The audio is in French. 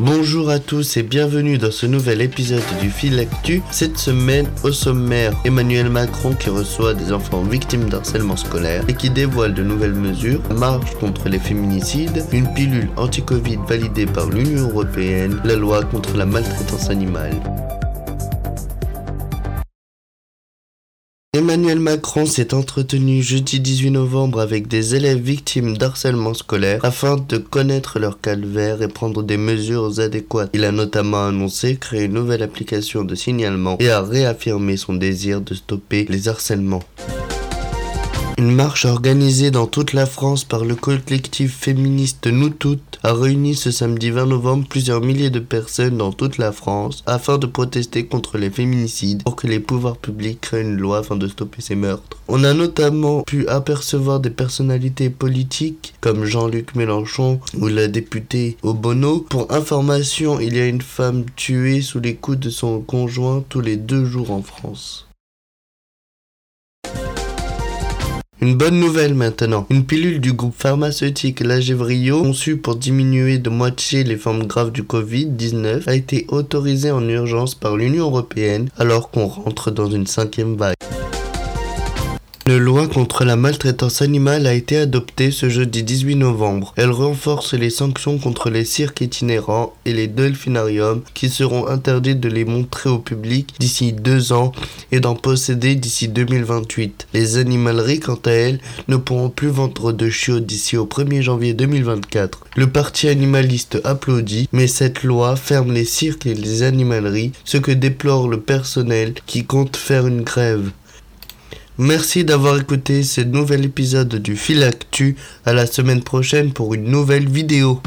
Bonjour à tous et bienvenue dans ce nouvel épisode du Fil Actu. Cette semaine, au sommaire, Emmanuel Macron qui reçoit des enfants victimes d'harcèlement scolaire et qui dévoile de nouvelles mesures, marche contre les féminicides, une pilule anti-Covid validée par l'Union Européenne, la loi contre la maltraitance animale. Emmanuel Macron s'est entretenu jeudi 18 novembre avec des élèves victimes d'harcèlement scolaire afin de connaître leur calvaire et prendre des mesures adéquates. Il a notamment annoncé créer une nouvelle application de signalement et a réaffirmé son désir de stopper les harcèlements. Une marche organisée dans toute la France par le collectif féministe Nous Toutes a réuni ce samedi 20 novembre plusieurs milliers de personnes dans toute la France afin de protester contre les féminicides pour que les pouvoirs publics créent une loi afin de stopper ces meurtres. On a notamment pu apercevoir des personnalités politiques comme Jean-Luc Mélenchon ou la députée Obono. Pour information, il y a une femme tuée sous les coups de son conjoint tous les deux jours en France. Une bonne nouvelle maintenant. Une pilule du groupe pharmaceutique Lagevrio, conçue pour diminuer de moitié les formes graves du Covid-19, a été autorisée en urgence par l'Union européenne alors qu'on rentre dans une cinquième vague. Une loi contre la maltraitance animale a été adoptée ce jeudi 18 novembre. Elle renforce les sanctions contre les cirques itinérants et les delphinariums qui seront interdits de les montrer au public d'ici deux ans et d'en posséder d'ici 2028. Les animaleries, quant à elles, ne pourront plus vendre de chiots d'ici au 1er janvier 2024. Le parti animaliste applaudit, mais cette loi ferme les cirques et les animaleries, ce que déplore le personnel qui compte faire une grève. Merci d'avoir écouté ce nouvel épisode du Fil Actu. À la semaine prochaine pour une nouvelle vidéo.